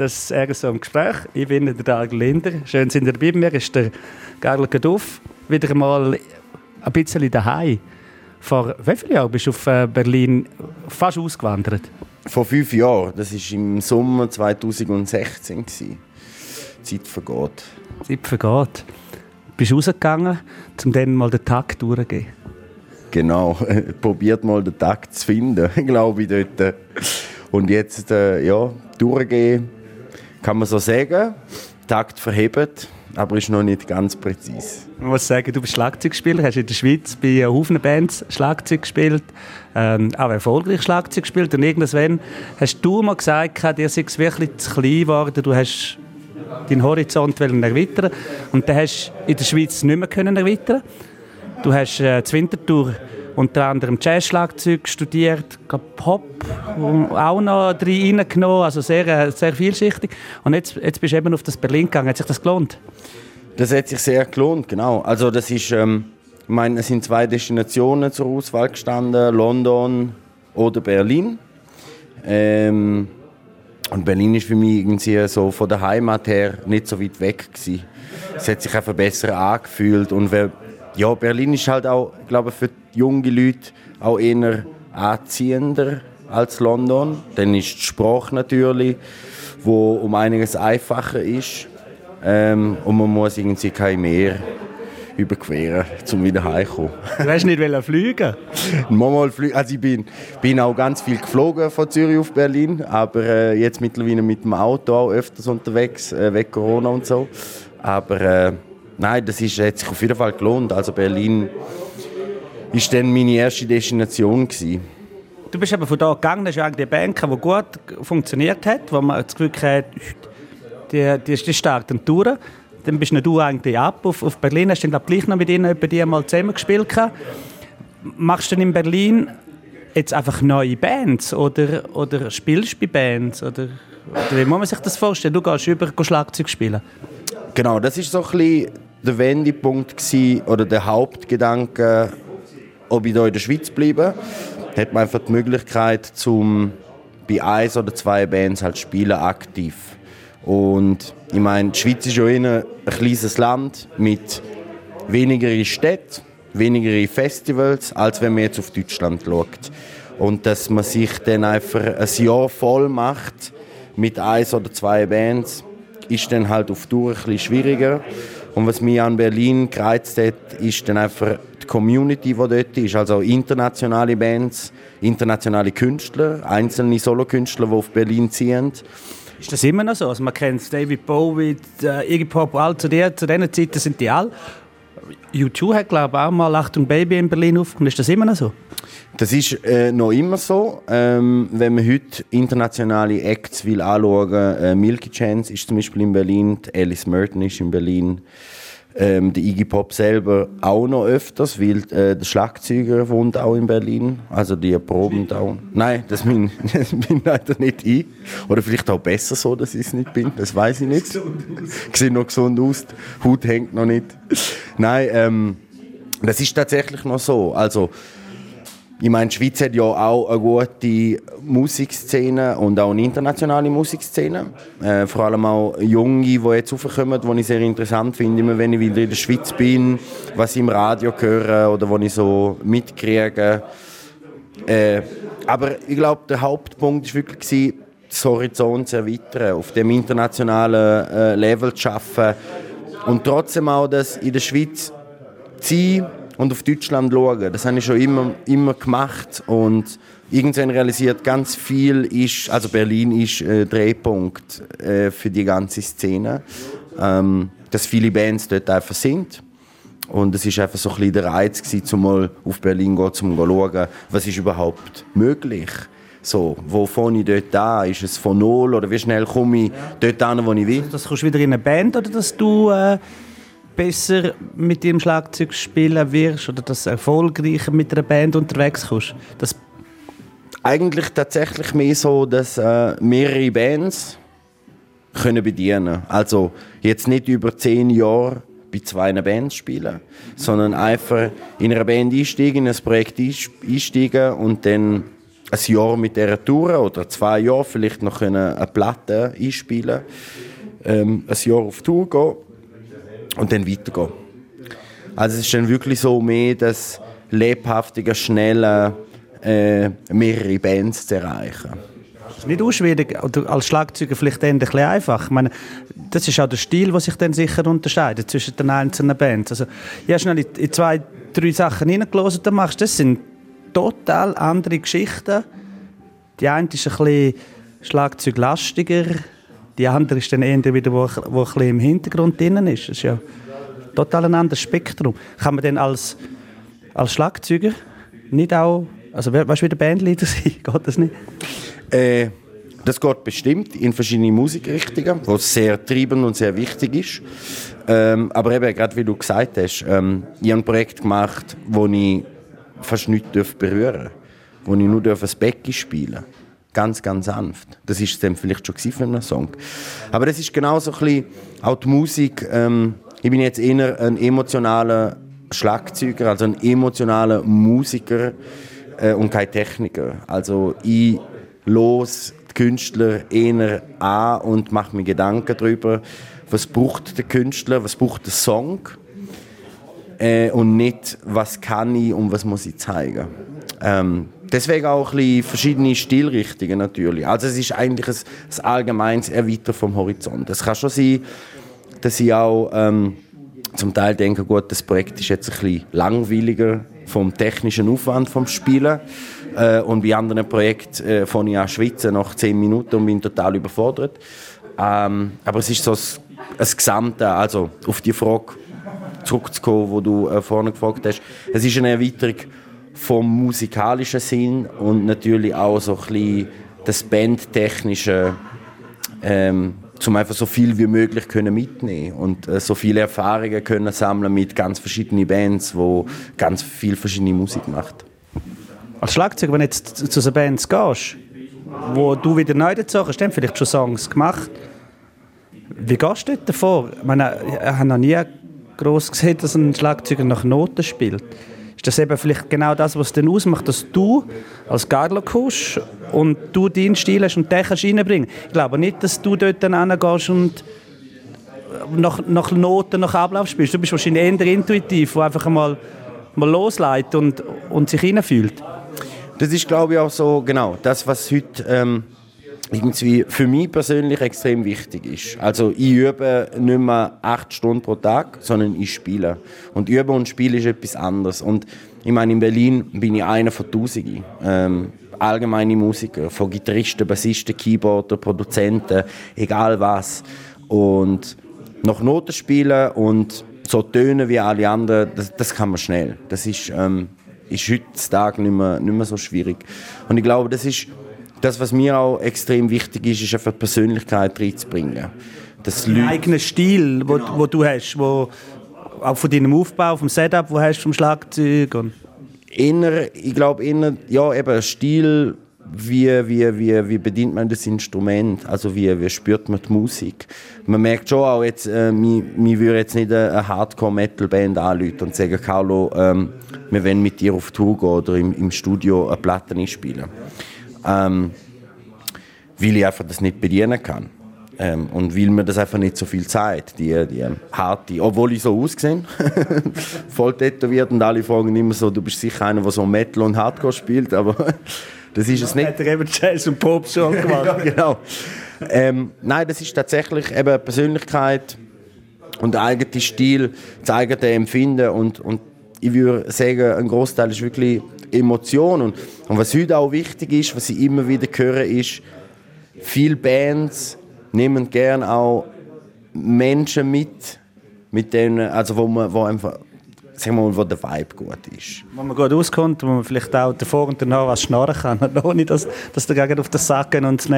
Das ist so im Gespräch. Ich bin der Dag Linder. Schön sind ihr dabei. Mir ist der Garl Gaduff wieder mal ein bisschen daheim. Vor wie vielen Jahren bist du auf äh, Berlin fast ausgewandert? Vor fünf Jahren. Das war im Sommer 2016. Die Zeit vergeht. Die Zeit vergeht. Bist du rausgegangen, um dann mal den Tag durchzugehen? Genau. Probiert mal den Tag zu finden, glaube ich, dort. Und jetzt, äh, ja, durchgehen, kann man so sagen. Takt verhebt aber ist noch nicht ganz präzise. Man muss sagen, du bist Schlagzeugspieler, hast in der Schweiz bei Haufen Bands Schlagzeug gespielt, ähm, auch erfolgreich Schlagzeug gespielt und irgendwann hast du mal gesagt, dir sei es wirklich zu klein geworden, du hast deinen Horizont erweitern und dann hast du in der Schweiz nicht mehr können erweitern. Du hast äh, die Wintertour unter anderem Jazz-Schlagzeug studiert, Pop auch noch reingenommen, also sehr, äh, sehr vielschichtig. Und jetzt, jetzt bist du eben auf das Berlin gegangen. Hat sich das gelohnt? Das hat sich sehr gelohnt, genau. Also das ist, ähm, ich meine, es sind zwei Destinationen zur Auswahl gestanden, London oder Berlin. Ähm, und Berlin ist für mich irgendwie so von der Heimat her nicht so weit weg gewesen. Es hat sich einfach besser angefühlt und ja, Berlin ist halt auch, glaube ich, für junge Leute auch eher anziehender als London. Dann ist die Sprache natürlich, wo um einiges einfacher ist. Ähm, und man muss irgendwie kein Meer überqueren, um wieder heimzukommen. Du hast nicht fliegen Mal fliegen. Also ich bin, bin auch ganz viel geflogen von Zürich auf Berlin, aber äh, jetzt mittlerweile mit dem Auto auch öfters unterwegs, äh, wegen Corona und so. Aber äh, nein, das ist, hat sich auf jeden Fall gelohnt. Also Berlin ist dann meine erste Destination gewesen. Du bist eben von da gegangen, das ist eigentlich eine Bank, die gut funktioniert hat, wo man das Gefühl hat, die, die, die starten durch. Dann bist du eigentlich ab auf, auf Berlin, hast dann glaub, gleich noch mit ihnen die mal zusammen gespielt. Machst du denn in Berlin jetzt einfach neue Bands oder, oder spielst du bei Bands? Oder, oder wie muss man sich das vorstellen? Du gehst über Schlagzeug spielen. Genau, das ist so ein bisschen der Wendepunkt gewesen, oder der Hauptgedanke, ob ich hier in der Schweiz bleibe. Hat man einfach die Möglichkeit, zum bei eins oder zwei Bands halt spielen aktiv. Und ich meine, die Schweiz ist ja ein, ein kleines Land mit weniger Städten, weniger Festivals, als wenn man jetzt auf Deutschland schaut. Und dass man sich dann einfach ein Jahr voll macht mit eins oder zwei Bands, ist dann halt auf Tour ein bisschen schwieriger. Und was mich an Berlin gereizt hat, ist dann einfach die Community, die dort ist. Also internationale Bands, internationale Künstler, einzelne Solokünstler, die auf Berlin ziehen. Ist das immer noch so? Also man kennt David Bowie, äh, Iggy Pop, all zu, der, zu diesen Zeiten sind die alle. U2 hat, glaube ich, auch mal Achtung Baby in Berlin aufgenommen. Ist das immer noch so? Das ist äh, noch immer so. Ähm, wenn man heute internationale Acts will anschauen, äh, Milky Chance ist zum Beispiel in Berlin, Alice Merton ist in Berlin, ähm, der Iggy Pop selber auch noch öfters, weil äh, der Schlagzeuger wohnt auch in Berlin. Also die proben da. Nein, das bin, das bin leider nicht ich. Oder vielleicht auch besser so, dass ich es nicht bin. Das weiß ich nicht. Sieht noch gesund aus. Haut hängt noch nicht. Nein, ähm, das ist tatsächlich noch so. Also ich meine, die Schweiz hat ja auch eine gute Musikszene und auch eine internationale Musikszene. Äh, vor allem auch Junge, die jetzt aufkommen, die ich sehr interessant finde, immer wenn ich wieder in der Schweiz bin, was ich im Radio höre oder was ich so mitkriege. Äh, aber ich glaube, der Hauptpunkt war wirklich, das Horizont zu erweitern, auf dem internationalen äh, Level zu arbeiten und trotzdem auch das in der Schweiz sein, und auf Deutschland schauen. Das habe ich schon immer, immer gemacht und irgendwann realisiert, ganz viel ist, also Berlin ist äh, Drehpunkt äh, für die ganze Szene, ähm, dass viele Bands dort einfach sind. Und es war einfach so ein bisschen der Reiz gewesen, um mal auf Berlin zu gehen, um zu schauen, was ist überhaupt möglich. So, wo fange ich dort an? Ist es von null oder wie schnell komme ich dort an, wo ich will? Also das kommst du wieder in eine Band oder dass du äh, besser mit dem Schlagzeug spielen wirst oder dass du erfolgreicher mit einer Band unterwegs kommst? Das Eigentlich tatsächlich mehr so, dass äh, mehrere Bands können bedienen. Also jetzt nicht über zehn Jahre bei zwei Bands spielen, sondern einfach in einer Band einsteigen, in ein Projekt einsteigen und dann ein Jahr mit dieser Tour oder zwei Jahre vielleicht noch eine Platte einspielen ähm, ein Jahr auf Tour gehen und dann weitergehen. Also es ist dann wirklich so mehr das lebhaftige, schnelle, äh, mehrere Bands zu erreichen. Ist nicht schwierig, oder als Schlagzeuger vielleicht ein bisschen einfach. Ich meine, das ist auch der Stil, der sich dann sicher unterscheidet zwischen den einzelnen Bands. Also, ich habe schnell in zwei, drei Sachen reingelassen, dann machst das sind total andere Geschichten. Die eine ist ein bisschen schlagzeuglastiger, die andere ist dann eher wieder, wo, wo ein im Hintergrund drin ist. Das ist ja total ein anderes Spektrum. Kann man denn als, als Schlagzeuger nicht auch, also weißt du, wie der Bandleader sein? Geht das nicht? Äh, das geht bestimmt in verschiedene Musikrichtungen, was sehr treibend und sehr wichtig ist. Ähm, aber eben, gerade wie du gesagt hast, ähm, ich habe ein Projekt gemacht, wo ich fast nichts berühren darf, wo ich nur das Becken spielen darf. Ganz, ganz sanft. Das ist dann vielleicht schon für einen Song. Aber das ist genauso ein bisschen auch die Musik. Ähm, ich bin jetzt eher ein emotionaler Schlagzeuger, also ein emotionaler Musiker äh, und kein Techniker. Also ich los die Künstler eher an und mache mir Gedanken darüber, was braucht der Künstler, was braucht der Song äh, und nicht, was kann ich und was muss ich zeigen. Ähm, deswegen auch ein bisschen verschiedene Stilrichtungen natürlich. Also es ist eigentlich ein, ein allgemeines Erweitern vom Horizont. Es kann schon sein, dass ich auch ähm, zum Teil denke, gut, das Projekt ist jetzt ein bisschen langweiliger vom technischen Aufwand vom Spielen. Äh, und bei anderen Projekten äh, fange ich an schwitzen nach zehn Minuten und bin total überfordert. Ähm, aber es ist so ein, Gesamte, also auf die Frage zurückzukommen, wo du äh, vorne gefragt hast. Es ist eine Erweiterung vom musikalischen Sinn und natürlich auch so ein das Bandtechnische, ähm, um einfach so viel wie möglich können mitnehmen und äh, so viele Erfahrungen können sammeln mit ganz verschiedenen Bands, wo ganz viel verschiedene Musik macht. Als Schlagzeuger, wenn du jetzt zu so Bands gehst, wo du wieder neu dazu hast, dann vielleicht schon Songs gemacht. Wie gehst du davor? Ich, ich habe noch nie groß gesehen, dass ein Schlagzeuger nach Noten spielt ist das eben vielleicht genau das, was es ausmacht, dass du als Garlo kommst und du deinen Stil hast und den kannst reinbringen. Ich glaube nicht, dass du dort dann hingehst und nach, nach Noten, nach Ablauf spielst. Du bist wahrscheinlich eher intuitiv, der einfach mal, mal losleitet und, und sich reinfühlt. Das ist, glaube ich, auch so, genau, das, was heute... Ähm irgendwie für mich persönlich extrem wichtig ist. Also ich übe nicht mehr acht Stunden pro Tag, sondern ich spiele. Und üben und spielen ist etwas anderes. Und ich meine, in Berlin bin ich einer von Tausenden. Ähm, allgemeine Musiker, von Gitarristen, Bassisten, Keyboarder, Produzenten, egal was. Und noch Noten spielen und so tönen wie alle anderen, das, das kann man schnell. Das ist, ähm, ist heutzutage nicht mehr, nicht mehr so schwierig. Und ich glaube, das ist das, was mir auch extrem wichtig ist, ist einfach Persönlichkeit reinzubringen. Das Ein eigener Stil, wo, genau. wo du hast, wo auch von deinem Aufbau, vom Setup, wo hast du vom Schlagzeug und Inner, ich glaube inner, ja eben Stil, wie, wie, wie, wie bedient man das Instrument, also wie, wie spürt man die Musik. Man merkt schon auch jetzt, äh, mir, mir würde jetzt nicht eine Hardcore-Metal-Band anrufen und sagen, Carlo, ähm, wir wollen mit dir auf Tour gehen oder im, im Studio eine Platte einspielen ähm, weil ich einfach das nicht bedienen kann. Ähm, und weil mir das einfach nicht so viel Zeit, die, die harte, obwohl ich so aussehe, voll tätowiert und alle fragen immer so, du bist sicher einer, der so Metal und Hardcore spielt, aber das ist es nicht. Hat er eben Jazz und Pop schon gemacht. genau. Ähm, nein, das ist tatsächlich eben Persönlichkeit und der eigene Stil, das eigene Empfinden und, und ich würde sagen, ein Großteil ist wirklich Emotion. Und, und was heute auch wichtig ist, was ich immer wieder höre, ist, viele Bands nehmen gerne auch Menschen mit, mit denen, also wo man, wo einfach, sagen wir mal, wo der Vibe gut ist. Wo man gut auskommt, wo man vielleicht auch davor und danach was schnarren kann, ohne dass, dass dagegen auf den Sacken und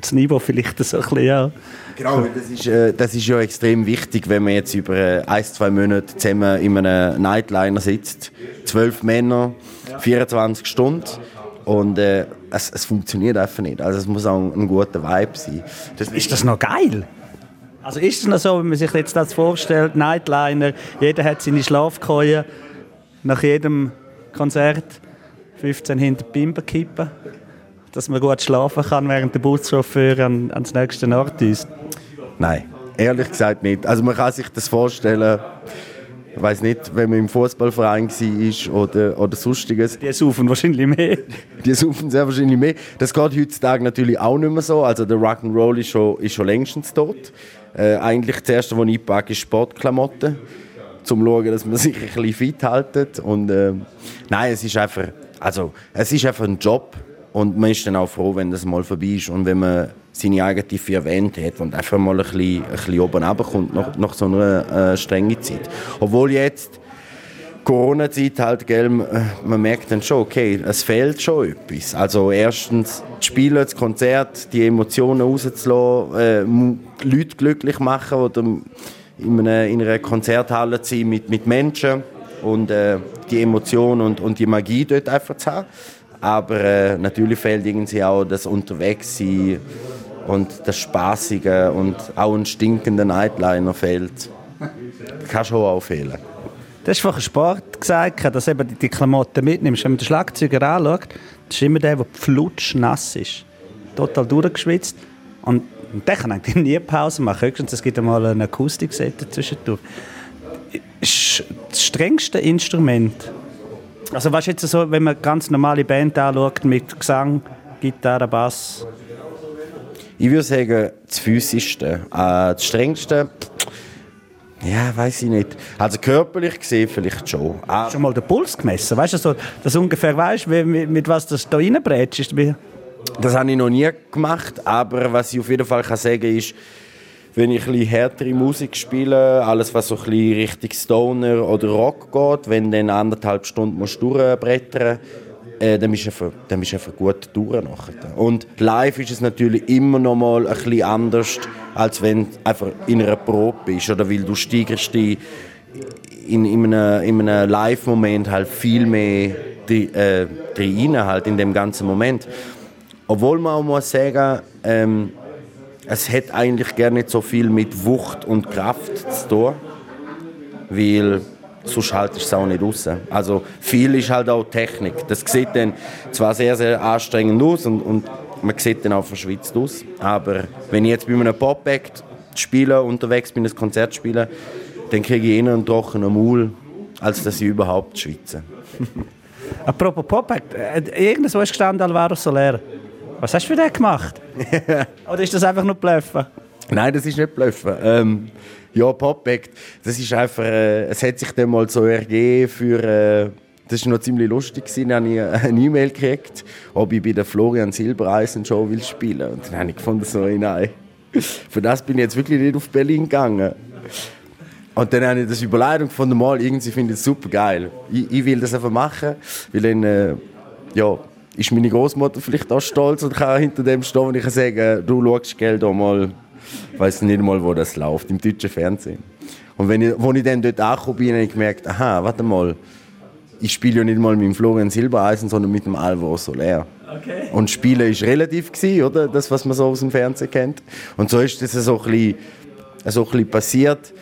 das Niveau vielleicht so ein bisschen, ja. Genau, das ist, äh, das ist ja extrem wichtig, wenn man jetzt über äh, ein, zwei Monate zusammen in einem Nightliner sitzt. Zwölf Männer, 24 Stunden. Und äh, es, es, funktioniert einfach nicht. Also es muss auch ein, ein guter Vibe sein. Das ist das noch geil? Also ist es noch so, wenn man sich jetzt das vorstellt, Nightliner, jeder hat seine Schlafkeule, nach jedem Konzert 15 hinter Bimber kippen? dass man gut schlafen kann, während der Buschauffeur an, ans nächste Ort ist? Nein, ehrlich gesagt nicht. Also man kann sich das vorstellen, ich weiß nicht, wenn man im Fußballverein war oder, oder sonstiges. Die saufen wahrscheinlich mehr. Die saufen sehr wahrscheinlich mehr. Das geht heutzutage natürlich auch nicht mehr so. Also der Rock'n'Roll ist schon, ist schon längstens tot. Äh, eigentlich das Erste, was ich packe, ist Sportklamotten. Um zu schauen, dass man sich ein bisschen fit hält. Und, äh, nein, es ist einfach, also, es ist einfach ein Job. Und man ist dann auch froh, wenn das mal vorbei ist und wenn man seine eigene vier Wände hat und einfach mal ein bisschen, ein bisschen oben runterkommt nach, nach so einer äh, strengen Zeit. Obwohl jetzt Corona-Zeit halt, gell, man merkt dann schon, okay, es fehlt schon etwas. Also erstens das Spielen, das Konzert, die Emotionen rauszulassen, äh, Leute glücklich machen oder in einer, in einer Konzerthalle zu sein mit, mit Menschen und äh, die Emotionen und, und die Magie dort einfach zu haben. Aber äh, natürlich fehlt irgendwie auch das Unterwegssein und das Spaßige und auch ein stinkender Nightliner fehlt. Kann schon auch fehlen. Du hast vorhin Sport gesagt, dass eben die Klamotten mitnimmst. Wenn man den Schlagzeuger anschaut, das ist immer der, der flutschnass ist. Total durchgeschwitzt. Und der kann eigentlich nie Pause machen. Höchstens es gibt einmal eine Akustikseite zwischendurch. Das strengste Instrument also was jetzt so, wenn man ganz normale Band anschaut mit Gesang, Gitarre, Bass? Ich würde sagen, das Physischste. Äh, das Strengste, ja, weiß ich nicht. Also körperlich gesehen vielleicht schon. Ah. Schon mal den Puls gemessen? Weißt du, so, dass ungefähr weißt, mit, mit was das da reinbrätst? Das habe ich noch nie gemacht, aber was ich auf jeden Fall kann sagen kann, ist, wenn ich ein härtere Musik spiele, alles was so ein Richtung Stoner oder Rock geht, wenn dann anderthalb Stunden musst du durchbrettern äh, dann bist du einfach, dann bist du einfach gut durch. Und live ist es natürlich immer noch mal ein bisschen anders, als wenn du einfach in einer Probe bist oder weil du steigerst die in, in einem, in einem Live-Moment halt viel mehr drin, äh, drin halt in dem ganzen Moment. Obwohl man auch muss sagen, ähm, es hat eigentlich gar nicht so viel mit Wucht und Kraft zu tun, weil sonst haltest du es auch nicht raus. Also viel ist halt auch Technik. Das sieht dann zwar sehr, sehr anstrengend aus und, und man sieht dann auch verschwitzt aus, aber wenn ich jetzt bei einem Pop-Act spiele, unterwegs bin, ein Konzert spiele, dann kriege ich eher einen trockenen Maul, als dass ich überhaupt schwitze. Apropos Pop-Act, äh, irgendwo ist gestanden Alvaro Soler. Was hast du für den gemacht? Oder ist das einfach nur Bluffen? Nein, das ist nicht Bluffen. Ähm, ja, Pop-Act, das ist einfach, äh, es hat sich dann mal so ergeben für, äh, das war noch ziemlich lustig, gewesen. dann habe ich eine E-Mail gekriegt, ob ich bei der Florian Silbereisen Show will spielen Und dann habe ich gefunden, so, nein, für das bin ich jetzt wirklich nicht auf Berlin gegangen. Und dann habe ich das überlegt und gefunden, mal, irgendwie finde ich es super geil. Ich, ich, will das einfach machen, weil dann, äh, ja, ist meine Großmutter vielleicht auch stolz und kann hinter dem stehen und ich kann sagen, du schaust Geld auch mal, weiß nicht mal, wo das läuft, im deutschen Fernsehen. Und wenn ich, als ich dann dort angekommen bin, habe ich gemerkt, aha, warte mal, ich spiele ja nicht mal mit dem Florian Silbereisen, sondern mit dem Alvaro Soler. Okay. Und Spielen war relativ, gewesen, oder? Das, was man so aus dem Fernsehen kennt. Und so ist das so ein bisschen, so ein bisschen passiert.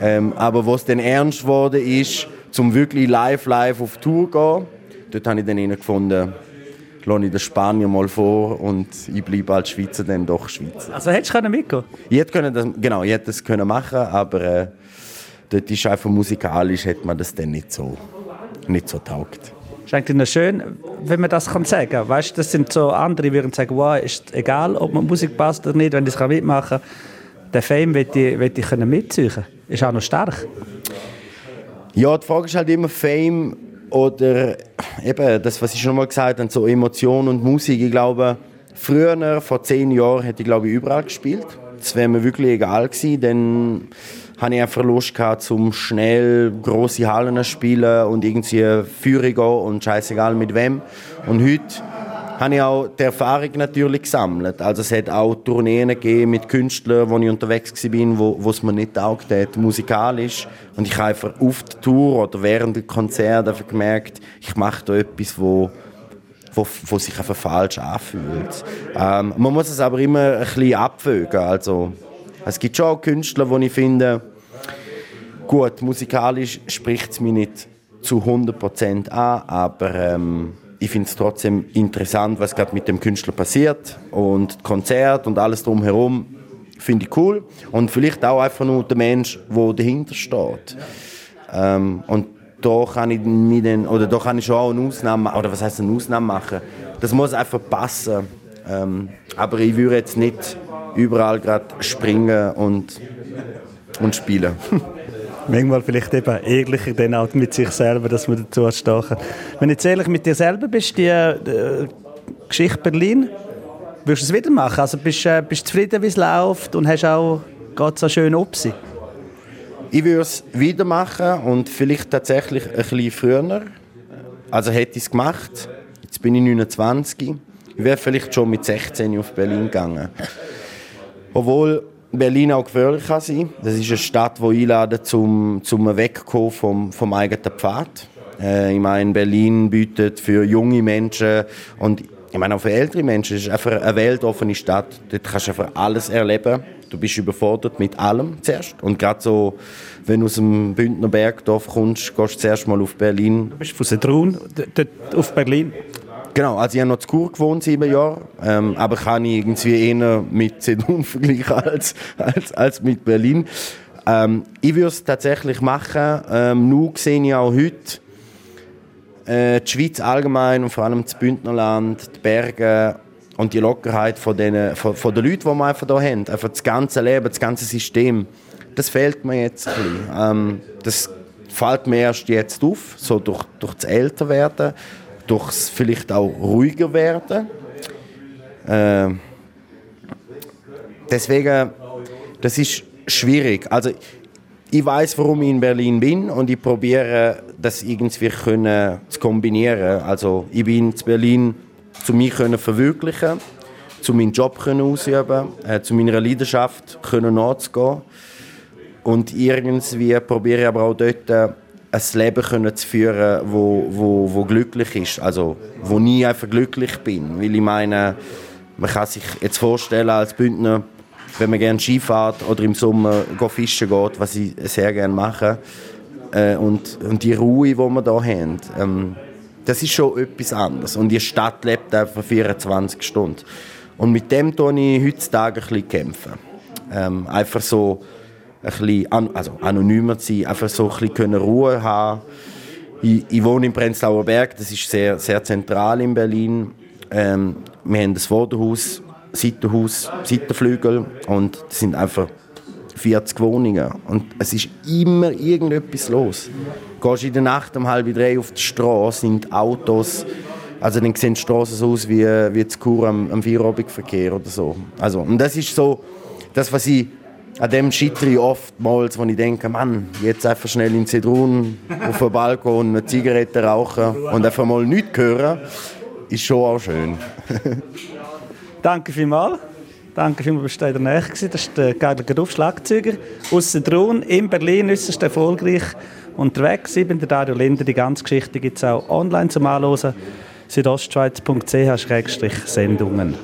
Ähm, aber was dann ernst geworden ist, zum wirklich live, live auf Tour zu gehen, dort habe ich dann gefunden, lasse ich den Spanier mal vor und ich bleibe als Schweizer dann doch Schweizer. Also hättest du mitgehen ich hätte das, Genau, ich hätte das können machen aber äh, dort ist einfach musikalisch, hätte man das dann nicht so, nicht so taugt. Ist eigentlich noch schön, wenn man das kann sagen kann. Weißt, das sind so andere, die würden sagen, wow, ist egal, ob man Musik passt oder nicht, wenn ich es mitmachen kann. Den Fame will ich, will ich mitziehen. Ist auch noch stark. Ja, die Frage ist halt immer Fame oder eben das, was ich schon mal gesagt habe, so Emotion und Musik. Ich glaube, früher, vor zehn Jahren, hätte ich glaube ich überall gespielt. Das wäre mir wirklich egal gewesen, denn hatte ich einfach Lust gehabt, zum schnell große Hallen zu spielen und irgendwie Führung und scheißegal mit wem. Und heute habe ich auch die Erfahrung natürlich gesammelt. Also es hat auch Tourneen gegeben mit Künstlern, wo ich unterwegs war, wo, wo es mir nicht taugt hat, musikalisch. Und ich habe einfach auf der Tour oder während der Konzert einfach gemerkt, ich mache da etwas, wo, wo, wo sich einfach falsch anfühlt. Ähm, man muss es aber immer ein bisschen abwägen. Also, es gibt schon auch Künstler, wo ich finde, gut, musikalisch spricht es mich nicht zu 100% an, aber ähm, ich finde es trotzdem interessant, was gerade mit dem Künstler passiert und Konzert und alles drumherum finde ich cool und vielleicht auch einfach nur der Mensch, der dahinter steht. Ähm, und da kann ich mir dann, oder da kann ich schon auch eine Ausnahme, oder was heißt eine Ausnahme machen? Das muss einfach passen. Ähm, aber ich würde jetzt nicht überall gerade springen und, und spielen. Manchmal vielleicht eben ehrlicher dann auch mit sich selber, dass man dazu stehen kann. Wenn du jetzt ehrlich mit dir selber bist, die äh, Geschichte Berlin, würdest du es wieder machen? Also bist du äh, zufrieden, wie es läuft und hast auch geht so schön Opsi? Ich würde es wieder machen und vielleicht tatsächlich ein bisschen früher. Also hätte ich es gemacht. Jetzt bin ich 29. Ich wäre vielleicht schon mit 16 auf Berlin gegangen. Obwohl Berlin auch gefährlich kann sein. Das ist eine Stadt, die einladet zum, zum Wegkommen vom, vom eigenen Pfad. Äh, ich meine, Berlin bietet für junge Menschen und ich meine auch für ältere Menschen, ist einfach eine weltoffene Stadt. Dort kannst du einfach alles erleben. Du bist überfordert mit allem zuerst. Und gerade so, wenn du aus dem Bündner Bergdorf kommst, gehst du zuerst mal auf Berlin. Du bist von Sedrun auf Berlin? Genau, also ich habe noch zu Kur gewohnt, sieben Jahre, ähm, aber kann ich irgendwie eher mit Sedun vergleichen als, als, als mit Berlin. Ähm, ich würde es tatsächlich machen, ähm, nur sehe ich auch heute äh, die Schweiz allgemein und vor allem das Bündnerland, die Berge und die Lockerheit von den, von, von den Leuten, die wir einfach hier haben, einfach das ganze Leben, das ganze System, das fehlt mir jetzt ein bisschen. Ähm, das fällt mir erst jetzt auf, so durch, durch das Älterwerden durchs vielleicht auch ruhiger werden. Äh, deswegen, das ist schwierig. Also ich weiß, warum ich in Berlin bin und ich probiere das irgendwie können zu kombinieren. Also ich bin in Berlin, zu mir können verwirklichen, zu meinem Job können ausüben, äh, zu meiner Leidenschaft können nachzugehen und irgendwie probiere ich aber auch dort ein Leben können zu führen, wo, wo, wo glücklich ist, also wo nie einfach glücklich bin, weil ich meine, man kann sich jetzt vorstellen als Bündner, wenn man gerne Skifahrt oder im Sommer fischen geht, was ich sehr gerne mache, äh, und, und die Ruhe, die wir hier haben, ähm, das ist schon etwas anderes. Und die Stadt lebt einfach 24 Stunden. Und mit dem kämpfe ich heutzutage ein bisschen kämpfen. Ähm, einfach so ein bisschen also anonymer zu sein, einfach so ein bisschen Ruhe haben ich, ich wohne im Prenzlauer Berg, das ist sehr, sehr zentral in Berlin. Ähm, wir haben das Vorderhaus, Seitenhaus, Seitenflügel und das sind einfach 40 Wohnungen und es ist immer irgendetwas los. Gehst in der Nacht um halb drei auf die Straße, sind Autos, also dann sehen die Straßen so aus wie, wie zu Kur am, am Feierabendverkehr oder so. Also, und das ist so das, was ich an dem scheitere ich oftmals, wo ich denke, Mann, jetzt einfach schnell in Zedrun auf den Balkon eine Zigarette rauchen und einfach mal nichts hören, ist schon auch schön. Danke vielmals. Danke vielmals, dass du in der Nähe warst. Das ist der Geiler Geruf, Schlagzeuger aus Zedrun in Berlin, äußerst erfolgreich unterwegs. Ich bin der Dario Linder. Die ganze Geschichte gibt es auch online zum Anhören. südostschweiz.ch-sendungen.